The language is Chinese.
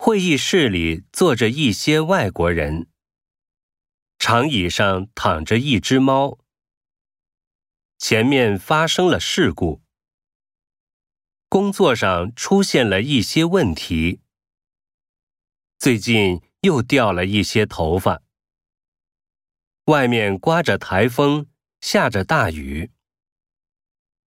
会议室里坐着一些外国人。长椅上躺着一只猫。前面发生了事故。工作上出现了一些问题。最近又掉了一些头发。外面刮着台风下着大雨。